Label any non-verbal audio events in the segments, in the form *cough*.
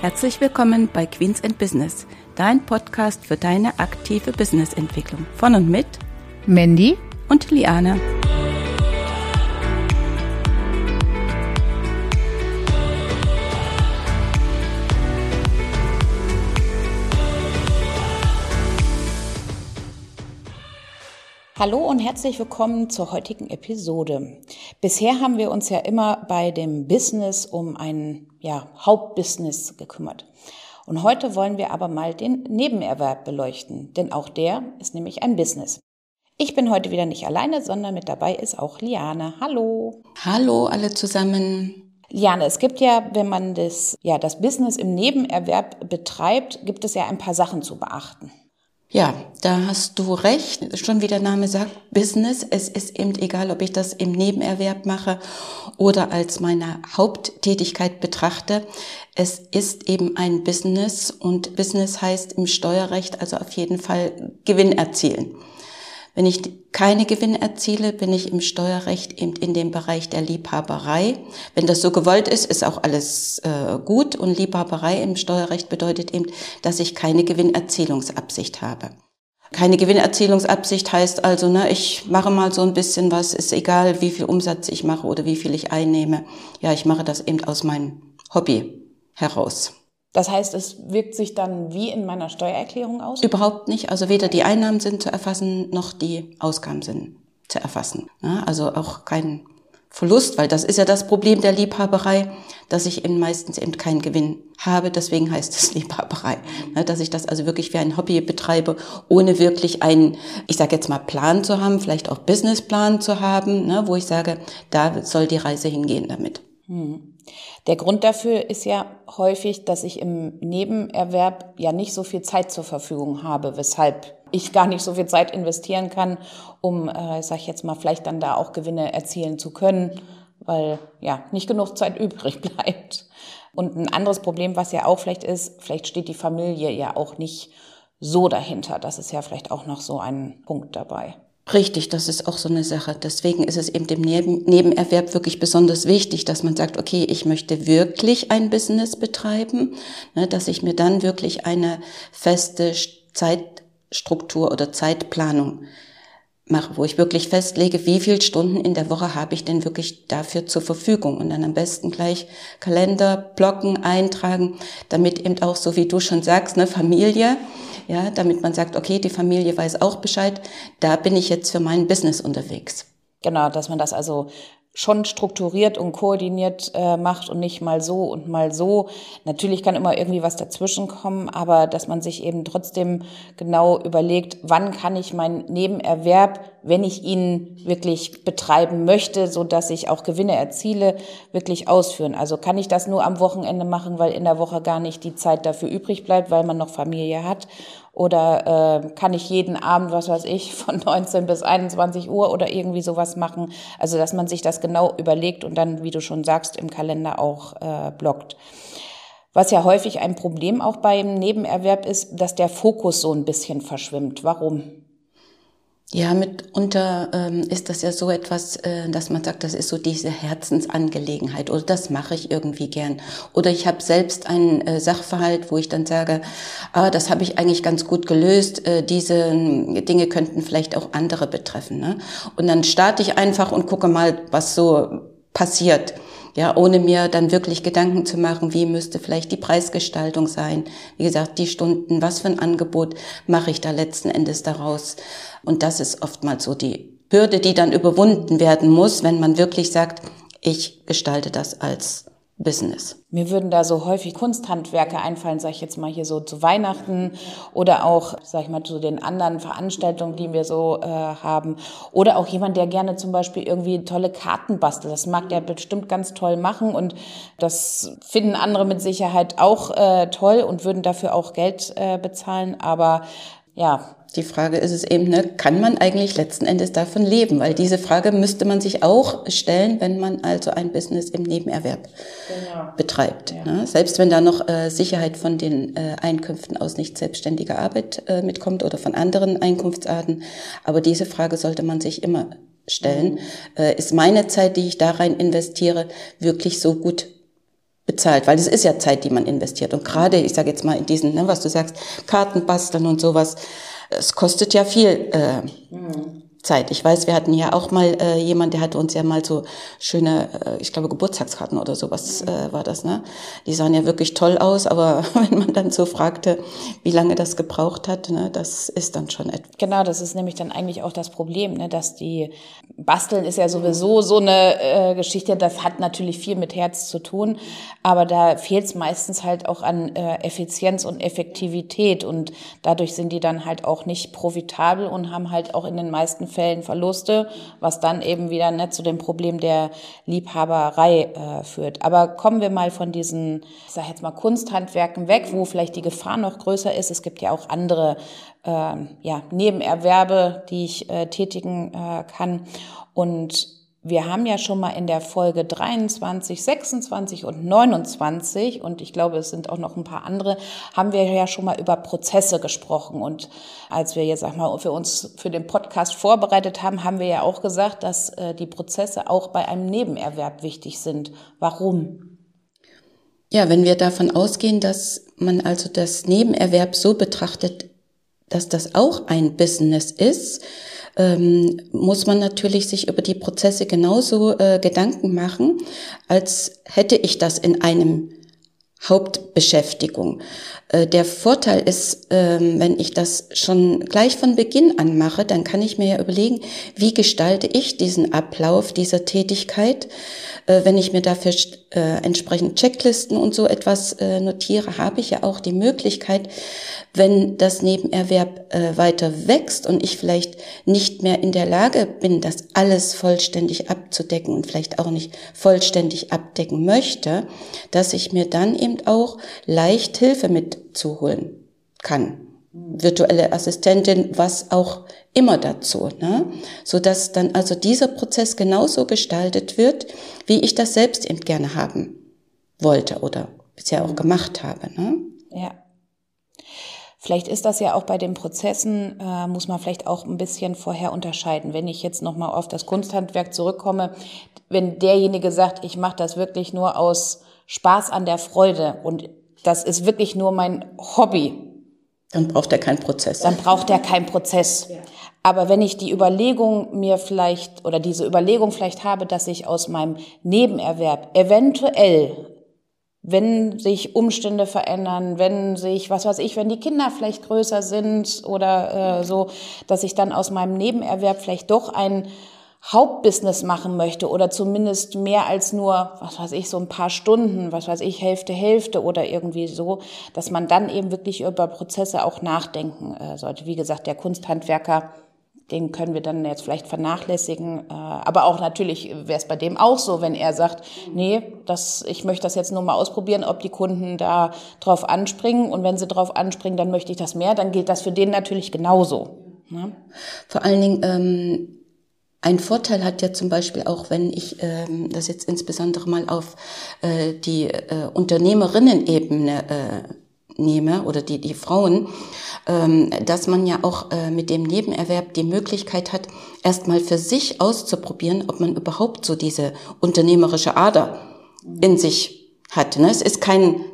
Herzlich willkommen bei Queens and Business, dein Podcast für deine aktive Businessentwicklung. Von und mit Mandy und Liane. Hallo und herzlich willkommen zur heutigen Episode. Bisher haben wir uns ja immer bei dem Business um ein ja, Hauptbusiness gekümmert. Und heute wollen wir aber mal den Nebenerwerb beleuchten, denn auch der ist nämlich ein Business. Ich bin heute wieder nicht alleine, sondern mit dabei ist auch Liane. Hallo. Hallo alle zusammen. Liane, es gibt ja, wenn man das, ja, das Business im Nebenerwerb betreibt, gibt es ja ein paar Sachen zu beachten. Ja, da hast du recht. Schon wie der Name sagt, Business. Es ist eben egal, ob ich das im Nebenerwerb mache oder als meine Haupttätigkeit betrachte. Es ist eben ein Business und Business heißt im Steuerrecht also auf jeden Fall Gewinn erzielen. Wenn ich keine Gewinne erziele, bin ich im Steuerrecht eben in dem Bereich der Liebhaberei. Wenn das so gewollt ist, ist auch alles äh, gut. Und Liebhaberei im Steuerrecht bedeutet eben, dass ich keine Gewinnerzielungsabsicht habe. Keine Gewinnerzielungsabsicht heißt also, ne, ich mache mal so ein bisschen was, ist egal, wie viel Umsatz ich mache oder wie viel ich einnehme. Ja, ich mache das eben aus meinem Hobby heraus. Das heißt, es wirkt sich dann wie in meiner Steuererklärung aus? Überhaupt nicht. Also weder die Einnahmen sind zu erfassen, noch die Ausgaben sind zu erfassen. Also auch kein Verlust, weil das ist ja das Problem der Liebhaberei, dass ich eben meistens eben keinen Gewinn habe. Deswegen heißt es *laughs* Liebhaberei. Dass ich das also wirklich wie ein Hobby betreibe, ohne wirklich einen, ich sage jetzt mal, Plan zu haben, vielleicht auch Businessplan zu haben, ne, wo ich sage, da soll die Reise hingehen damit. Hm. Der Grund dafür ist ja häufig, dass ich im Nebenerwerb ja nicht so viel Zeit zur Verfügung habe, weshalb ich gar nicht so viel Zeit investieren kann, um, äh, sag ich jetzt mal, vielleicht dann da auch Gewinne erzielen zu können, weil ja nicht genug Zeit *laughs* übrig bleibt. Und ein anderes Problem, was ja auch vielleicht ist, vielleicht steht die Familie ja auch nicht so dahinter. Das ist ja vielleicht auch noch so ein Punkt dabei. Richtig, das ist auch so eine Sache. Deswegen ist es eben dem Nebenerwerb wirklich besonders wichtig, dass man sagt, okay, ich möchte wirklich ein Business betreiben, ne, dass ich mir dann wirklich eine feste Zeitstruktur oder Zeitplanung mache, wo ich wirklich festlege, wie viele Stunden in der Woche habe ich denn wirklich dafür zur Verfügung und dann am besten gleich Kalender, Blocken eintragen, damit eben auch, so wie du schon sagst, eine Familie, ja, damit man sagt, okay, die Familie weiß auch Bescheid, da bin ich jetzt für mein Business unterwegs. Genau, dass man das also schon strukturiert und koordiniert äh, macht und nicht mal so und mal so. Natürlich kann immer irgendwie was dazwischen kommen, aber dass man sich eben trotzdem genau überlegt, wann kann ich meinen Nebenerwerb, wenn ich ihn wirklich betreiben möchte, so dass ich auch Gewinne erziele, wirklich ausführen. Also kann ich das nur am Wochenende machen, weil in der Woche gar nicht die Zeit dafür übrig bleibt, weil man noch Familie hat oder äh, kann ich jeden Abend, was weiß ich, *laughs* von 19 bis 21 Uhr oder irgendwie sowas machen? Also, dass man sich das genau überlegt und dann, wie du schon sagst, im Kalender auch äh, blockt. Was ja häufig ein Problem auch beim Nebenerwerb ist, dass der Fokus so ein bisschen verschwimmt. Warum? Ja, mitunter ähm, ist das ja so etwas, äh, dass man sagt, das ist so diese Herzensangelegenheit oder das mache ich irgendwie gern. Oder ich habe selbst einen äh, Sachverhalt, wo ich dann sage, ah, das habe ich eigentlich ganz gut gelöst, äh, diese äh, Dinge könnten vielleicht auch andere betreffen. Ne? Und dann starte ich einfach und gucke mal, was so passiert ja, ohne mir dann wirklich Gedanken zu machen, wie müsste vielleicht die Preisgestaltung sein, wie gesagt, die Stunden, was für ein Angebot mache ich da letzten Endes daraus. Und das ist oftmals so die Hürde, die dann überwunden werden muss, wenn man wirklich sagt, ich gestalte das als Business. Mir würden da so häufig Kunsthandwerke einfallen, sage ich jetzt mal hier so zu Weihnachten oder auch, sag ich mal, zu den anderen Veranstaltungen, die wir so äh, haben. Oder auch jemand, der gerne zum Beispiel irgendwie tolle Karten bastelt. Das mag der bestimmt ganz toll machen und das finden andere mit Sicherheit auch äh, toll und würden dafür auch Geld äh, bezahlen. Aber ja, die Frage ist es eben, ne, kann man eigentlich letzten Endes davon leben? Weil diese Frage müsste man sich auch stellen, wenn man also ein Business im Nebenerwerb genau. betreibt. Ja. Ne? Selbst wenn da noch äh, Sicherheit von den äh, Einkünften aus nicht selbstständiger Arbeit äh, mitkommt oder von anderen Einkunftsarten. Aber diese Frage sollte man sich immer stellen. Mhm. Äh, ist meine Zeit, die ich da rein investiere, wirklich so gut bezahlt, weil es ist ja Zeit, die man investiert. Und gerade, ich sage jetzt mal in diesen, ne, was du sagst, Kartenbasteln und sowas, es kostet ja viel. Äh, mhm. Zeit. Ich weiß, wir hatten ja auch mal äh, jemand, der hatte uns ja mal so schöne, äh, ich glaube Geburtstagskarten oder sowas äh, war das, ne? Die sahen ja wirklich toll aus, aber *laughs* wenn man dann so fragte, wie lange das gebraucht hat, ne, das ist dann schon etwas. Genau, das ist nämlich dann eigentlich auch das Problem, ne, dass die Basteln ist ja sowieso so eine äh, Geschichte, das hat natürlich viel mit Herz zu tun, aber da fehlt es meistens halt auch an äh, Effizienz und Effektivität und dadurch sind die dann halt auch nicht profitabel und haben halt auch in den meisten Fällen Verluste, was dann eben wieder ne, zu dem Problem der Liebhaberei äh, führt. Aber kommen wir mal von diesen, ich sag jetzt mal, Kunsthandwerken weg, wo vielleicht die Gefahr noch größer ist. Es gibt ja auch andere äh, ja, Nebenerwerbe, die ich äh, tätigen äh, kann. Und wir haben ja schon mal in der Folge 23, 26 und 29 und ich glaube, es sind auch noch ein paar andere, haben wir ja schon mal über Prozesse gesprochen. Und als wir jetzt sag mal für uns für den Podcast vorbereitet haben, haben wir ja auch gesagt, dass äh, die Prozesse auch bei einem Nebenerwerb wichtig sind. Warum? Ja, wenn wir davon ausgehen, dass man also das Nebenerwerb so betrachtet, dass das auch ein Business ist, ähm, muss man natürlich sich über die Prozesse genauso äh, Gedanken machen, als hätte ich das in einem Hauptbeschäftigung. Äh, der Vorteil ist, ähm, wenn ich das schon gleich von Beginn an mache, dann kann ich mir ja überlegen, wie gestalte ich diesen Ablauf dieser Tätigkeit. Äh, wenn ich mir dafür äh, entsprechend Checklisten und so etwas notiere, habe ich ja auch die Möglichkeit, wenn das Nebenerwerb weiter wächst und ich vielleicht nicht mehr in der Lage bin, das alles vollständig abzudecken und vielleicht auch nicht vollständig abdecken möchte, dass ich mir dann eben auch leicht Hilfe mit zu holen kann. Virtuelle Assistentin, was auch immer dazu, ne? so dass dann also dieser Prozess genauso gestaltet wird, wie ich das selbst eben gerne haben wollte oder bisher auch gemacht habe. Ne? Ja. Vielleicht ist das ja auch bei den Prozessen, äh, muss man vielleicht auch ein bisschen vorher unterscheiden. Wenn ich jetzt nochmal auf das Kunsthandwerk zurückkomme, wenn derjenige sagt, ich mache das wirklich nur aus Spaß an der Freude und das ist wirklich nur mein Hobby. Dann braucht er keinen Prozess. Dann braucht er keinen Prozess. Ja. Aber wenn ich die Überlegung mir vielleicht oder diese Überlegung vielleicht habe, dass ich aus meinem Nebenerwerb eventuell, wenn sich Umstände verändern, wenn sich, was weiß ich, wenn die Kinder vielleicht größer sind oder äh, so, dass ich dann aus meinem Nebenerwerb vielleicht doch ein Hauptbusiness machen möchte oder zumindest mehr als nur, was weiß ich, so ein paar Stunden, was weiß ich, Hälfte, Hälfte oder irgendwie so, dass man dann eben wirklich über Prozesse auch nachdenken äh, sollte. Wie gesagt, der Kunsthandwerker, den können wir dann jetzt vielleicht vernachlässigen. Äh, aber auch natürlich wäre es bei dem auch so, wenn er sagt, nee, das, ich möchte das jetzt nur mal ausprobieren, ob die Kunden da drauf anspringen. Und wenn sie drauf anspringen, dann möchte ich das mehr, dann gilt das für den natürlich genauso. Ne? Vor allen Dingen, ähm ein Vorteil hat ja zum Beispiel auch, wenn ich ähm, das jetzt insbesondere mal auf äh, die äh, Unternehmerinnen-Ebene äh, nehme oder die, die Frauen, ähm, dass man ja auch äh, mit dem Nebenerwerb die Möglichkeit hat, erstmal für sich auszuprobieren, ob man überhaupt so diese unternehmerische Ader in sich hat. Ne? Es ist kein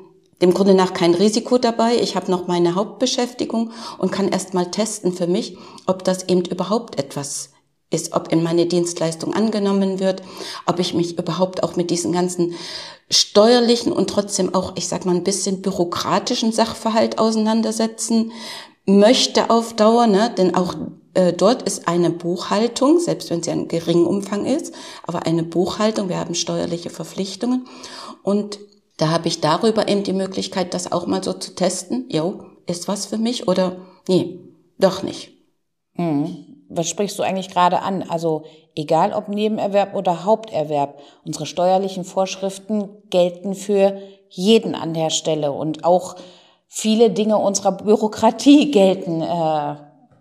dem Grunde nach kein Risiko dabei. Ich habe noch meine Hauptbeschäftigung und kann erstmal testen für mich, ob das eben überhaupt etwas ist, ob in meine Dienstleistung angenommen wird, ob ich mich überhaupt auch mit diesen ganzen steuerlichen und trotzdem auch, ich sag mal, ein bisschen bürokratischen Sachverhalt auseinandersetzen möchte auf Dauer, ne? denn auch äh, dort ist eine Buchhaltung, selbst wenn sie ein geringen Umfang ist, aber eine Buchhaltung, wir haben steuerliche Verpflichtungen und da habe ich darüber eben die Möglichkeit, das auch mal so zu testen, jo, ist was für mich oder nee, doch nicht. Mhm was sprichst du eigentlich gerade an? Also egal ob Nebenerwerb oder Haupterwerb, unsere steuerlichen Vorschriften gelten für jeden an der Stelle und auch viele Dinge unserer Bürokratie gelten äh,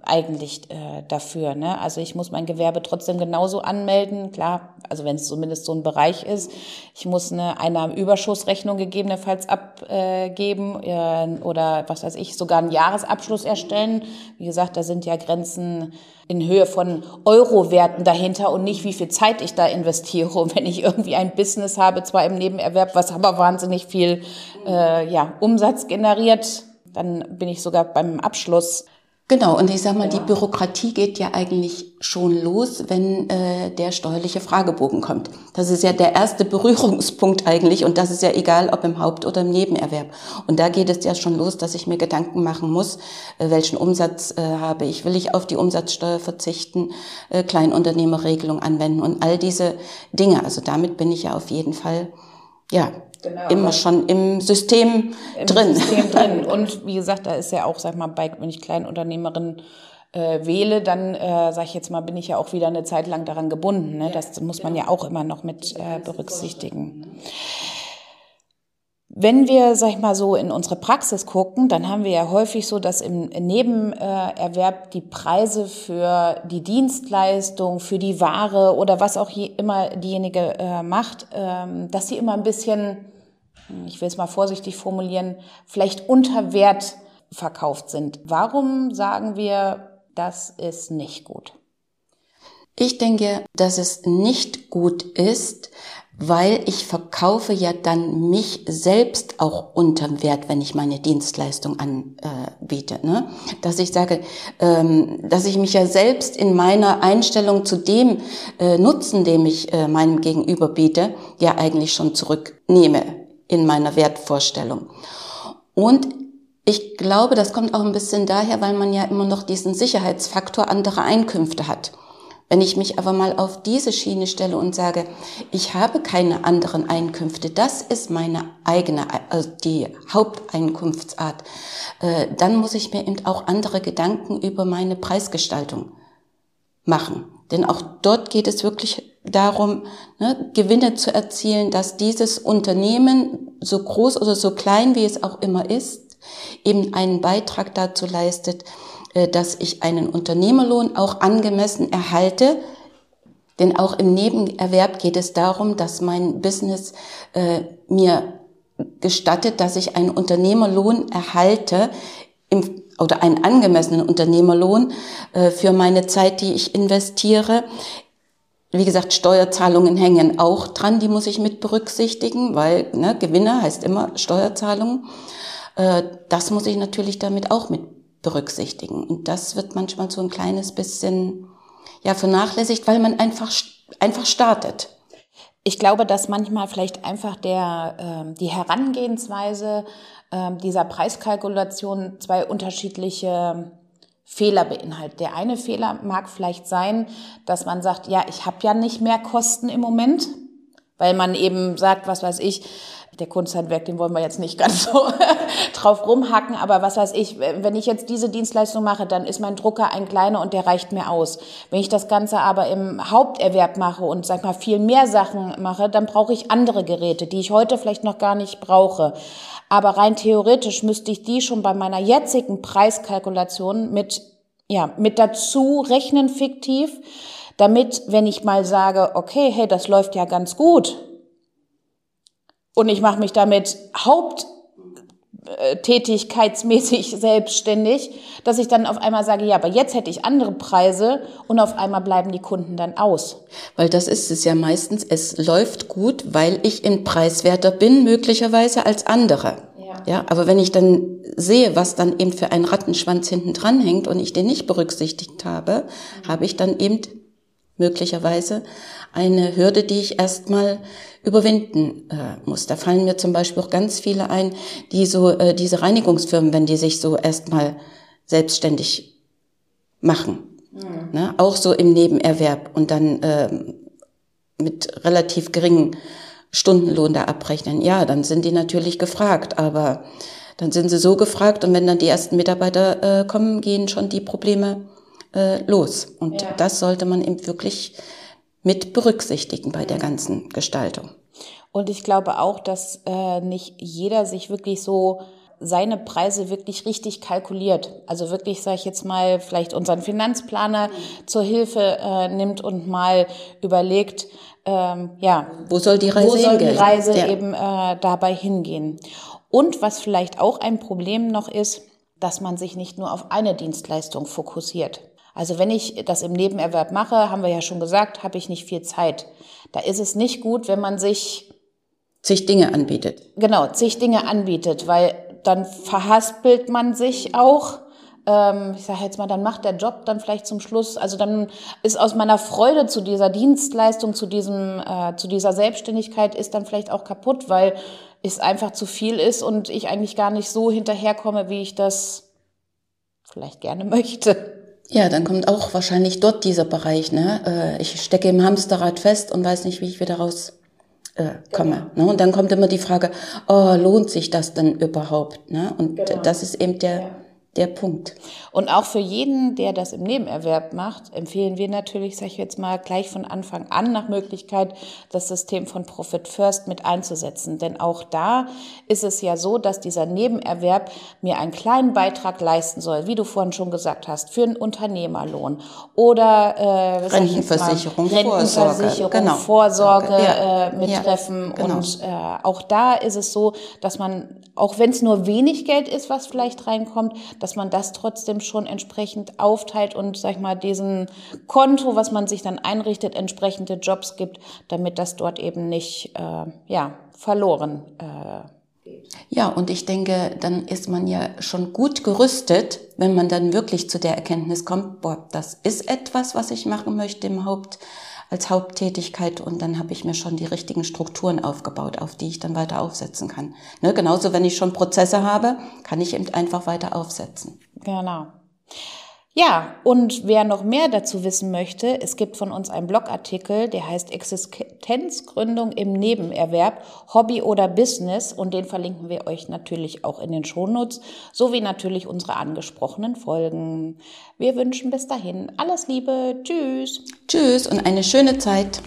eigentlich äh, dafür. Ne? Also ich muss mein Gewerbe trotzdem genauso anmelden, klar, also wenn es zumindest so ein Bereich ist. Ich muss eine Einnahmenüberschussrechnung gegebenenfalls abgeben äh, oder was weiß ich, sogar einen Jahresabschluss erstellen. Wie gesagt, da sind ja Grenzen in Höhe von Eurowerten dahinter und nicht, wie viel Zeit ich da investiere. Und wenn ich irgendwie ein Business habe, zwar im Nebenerwerb, was aber wahnsinnig viel äh, ja, Umsatz generiert, dann bin ich sogar beim Abschluss Genau, und ich sag mal, die Bürokratie geht ja eigentlich schon los, wenn äh, der steuerliche Fragebogen kommt. Das ist ja der erste Berührungspunkt eigentlich und das ist ja egal, ob im Haupt- oder im Nebenerwerb. Und da geht es ja schon los, dass ich mir Gedanken machen muss, äh, welchen Umsatz äh, habe ich, will ich auf die Umsatzsteuer verzichten, äh, Kleinunternehmerregelung anwenden und all diese Dinge. Also damit bin ich ja auf jeden Fall ja, genau. immer schon im System Im drin. System drin. *laughs* Und wie gesagt, da ist ja auch, sag mal, bei, wenn ich Kleinunternehmerin äh, wähle, dann äh, sage ich jetzt mal, bin ich ja auch wieder eine Zeit lang daran gebunden. Ne? Das muss man ja auch immer noch mit äh, berücksichtigen. Wenn wir, sag ich mal so, in unsere Praxis gucken, dann haben wir ja häufig so, dass im Nebenerwerb die Preise für die Dienstleistung, für die Ware oder was auch immer diejenige äh, macht, ähm, dass sie immer ein bisschen, ich will es mal vorsichtig formulieren, vielleicht unter Wert verkauft sind. Warum sagen wir, das ist nicht gut? Ich denke, dass es nicht gut ist, weil ich verkaufe ja dann mich selbst auch unterm Wert, wenn ich meine Dienstleistung anbiete. Ne? Dass ich sage, ähm, dass ich mich ja selbst in meiner Einstellung zu dem äh, Nutzen, dem ich äh, meinem Gegenüber biete, ja eigentlich schon zurücknehme in meiner Wertvorstellung. Und ich glaube, das kommt auch ein bisschen daher, weil man ja immer noch diesen Sicherheitsfaktor anderer Einkünfte hat. Wenn ich mich aber mal auf diese Schiene stelle und sage, ich habe keine anderen Einkünfte, das ist meine eigene, also die Haupteinkunftsart, äh, dann muss ich mir eben auch andere Gedanken über meine Preisgestaltung machen. Denn auch dort geht es wirklich darum, ne, Gewinne zu erzielen, dass dieses Unternehmen, so groß oder so klein wie es auch immer ist, eben einen Beitrag dazu leistet, äh, dass ich einen Unternehmerlohn auch angemessen erhalte. Denn auch im Nebenerwerb geht es darum, dass mein Business äh, mir gestattet, dass ich einen Unternehmerlohn erhalte im, oder einen angemessenen Unternehmerlohn äh, für meine Zeit, die ich investiere. Wie gesagt, Steuerzahlungen hängen auch dran, die muss ich mit berücksichtigen, weil ne, Gewinner heißt immer Steuerzahlungen. Äh, das muss ich natürlich damit auch mit berücksichtigen. Und das wird manchmal so ein kleines bisschen ja, vernachlässigt, weil man einfach, einfach startet. Ich glaube, dass manchmal vielleicht einfach der, äh, die Herangehensweise äh, dieser Preiskalkulation zwei unterschiedliche Fehler beinhaltet. Der eine Fehler mag vielleicht sein, dass man sagt, ja, ich habe ja nicht mehr Kosten im Moment, weil man eben sagt, was weiß ich, der Kunsthandwerk, den wollen wir jetzt nicht ganz *laughs* so drauf rumhacken, aber was weiß ich, wenn ich jetzt diese Dienstleistung mache, dann ist mein Drucker ein kleiner und der reicht mir aus. Wenn ich das Ganze aber im Haupterwerb mache und sag mal viel mehr Sachen mache, dann brauche ich andere Geräte, die ich heute vielleicht noch gar nicht brauche. Aber rein theoretisch müsste ich die schon bei meiner jetzigen Preiskalkulation mit, ja, mit dazu rechnen fiktiv, damit, wenn ich mal sage, okay, hey, das läuft ja ganz gut, und ich mache mich damit haupttätigkeitsmäßig *laughs* selbstständig, dass ich dann auf einmal sage, ja, aber jetzt hätte ich andere Preise und auf einmal bleiben die Kunden dann aus. Weil das ist es ja meistens, es läuft gut, weil ich in preiswerter bin, möglicherweise als andere. Ja. aber wenn ich dann sehe, was dann eben für ein Rattenschwanz hinten dran hängt und ich den nicht berücksichtigt habe, habe ich dann eben möglicherweise eine Hürde, die ich erstmal überwinden äh, muss. Da fallen mir zum Beispiel auch ganz viele ein, die so äh, diese Reinigungsfirmen, wenn die sich so erstmal selbstständig machen, mhm. ne? auch so im Nebenerwerb und dann äh, mit relativ geringen Stundenlohn da abrechnen. Ja, dann sind die natürlich gefragt, aber dann sind sie so gefragt und wenn dann die ersten Mitarbeiter äh, kommen, gehen schon die Probleme äh, los. Und ja. das sollte man eben wirklich mit berücksichtigen bei der ganzen Gestaltung. Und ich glaube auch, dass äh, nicht jeder sich wirklich so seine Preise wirklich richtig kalkuliert. Also wirklich, sage ich jetzt mal, vielleicht unseren Finanzplaner zur Hilfe äh, nimmt und mal überlegt, ähm, ja, wo soll die Reise, wo soll die? Reise Ja. eben äh, dabei hingehen. Und was vielleicht auch ein Problem noch ist, dass man sich nicht nur auf eine Dienstleistung fokussiert. Also wenn ich das im Nebenerwerb mache, haben wir ja schon gesagt, habe ich nicht viel Zeit. Da ist es nicht gut, wenn man sich sich Dinge anbietet. genau zig Dinge anbietet, weil dann verhaspelt man sich auch. Ähm, ich sage jetzt mal, dann macht der Job dann vielleicht zum Schluss, also dann ist aus meiner Freude zu dieser Dienstleistung, zu diesem, äh, zu dieser Selbstständigkeit ist dann vielleicht auch kaputt, weil es einfach zu viel ist und ich eigentlich gar nicht so hinterherkomme, wie ich das vielleicht gerne *laughs* möchte. Ja, dann kommt auch wahrscheinlich dort dieser Bereich. Ne? Äh, ich stecke im Hamsterrad fest und weiß nicht, wie ich wieder raus äh, komme. Ne? Und dann kommt immer die Frage, oh, lohnt sich das denn überhaupt? Ne? Und Genau. das ist eben der, Ja. Der Punkt. Und auch für jeden, der das im Nebenerwerb macht, empfehlen wir natürlich, sage ich jetzt mal, gleich von Anfang an nach Möglichkeit, das System von Profit First mit einzusetzen. Denn auch da ist es ja so, dass dieser Nebenerwerb mir einen kleinen Beitrag leisten soll, wie du vorhin schon gesagt hast, für einen Unternehmerlohn oder äh, jetzt mal, Rentenversicherung, Rentenversicherung, Vorsorge, genau. Vorsorge Ja. äh, mittreffen. Ja, genau. Und äh, auch da ist es so, dass man, auch wenn es nur wenig Geld ist, was vielleicht reinkommt, dass man das trotzdem schon entsprechend aufteilt und, sag ich mal, diesen Konto, was man sich dann einrichtet, entsprechende Jobs gibt, damit das dort eben nicht, äh, ja, verloren äh, Ja, und ich denke, dann ist man ja schon gut gerüstet, wenn man dann wirklich zu der Erkenntnis kommt, boah, das ist etwas, was ich machen möchte im Haupt, als Haupttätigkeit und dann habe ich mir schon die richtigen Strukturen aufgebaut, auf die ich dann weiter aufsetzen kann. Ne, genauso, wenn ich schon Prozesse habe, kann ich eben einfach weiter aufsetzen. Genau. Ja, und wer noch mehr dazu wissen möchte, es gibt von uns einen Blogartikel, der heißt Existenzgründung im Nebenerwerb, Hobby oder Business und den verlinken wir euch natürlich auch in den Shownotes, sowie natürlich unsere angesprochenen Folgen. Wir wünschen bis dahin alles Liebe, tschüss. Tschüss und eine schöne Zeit.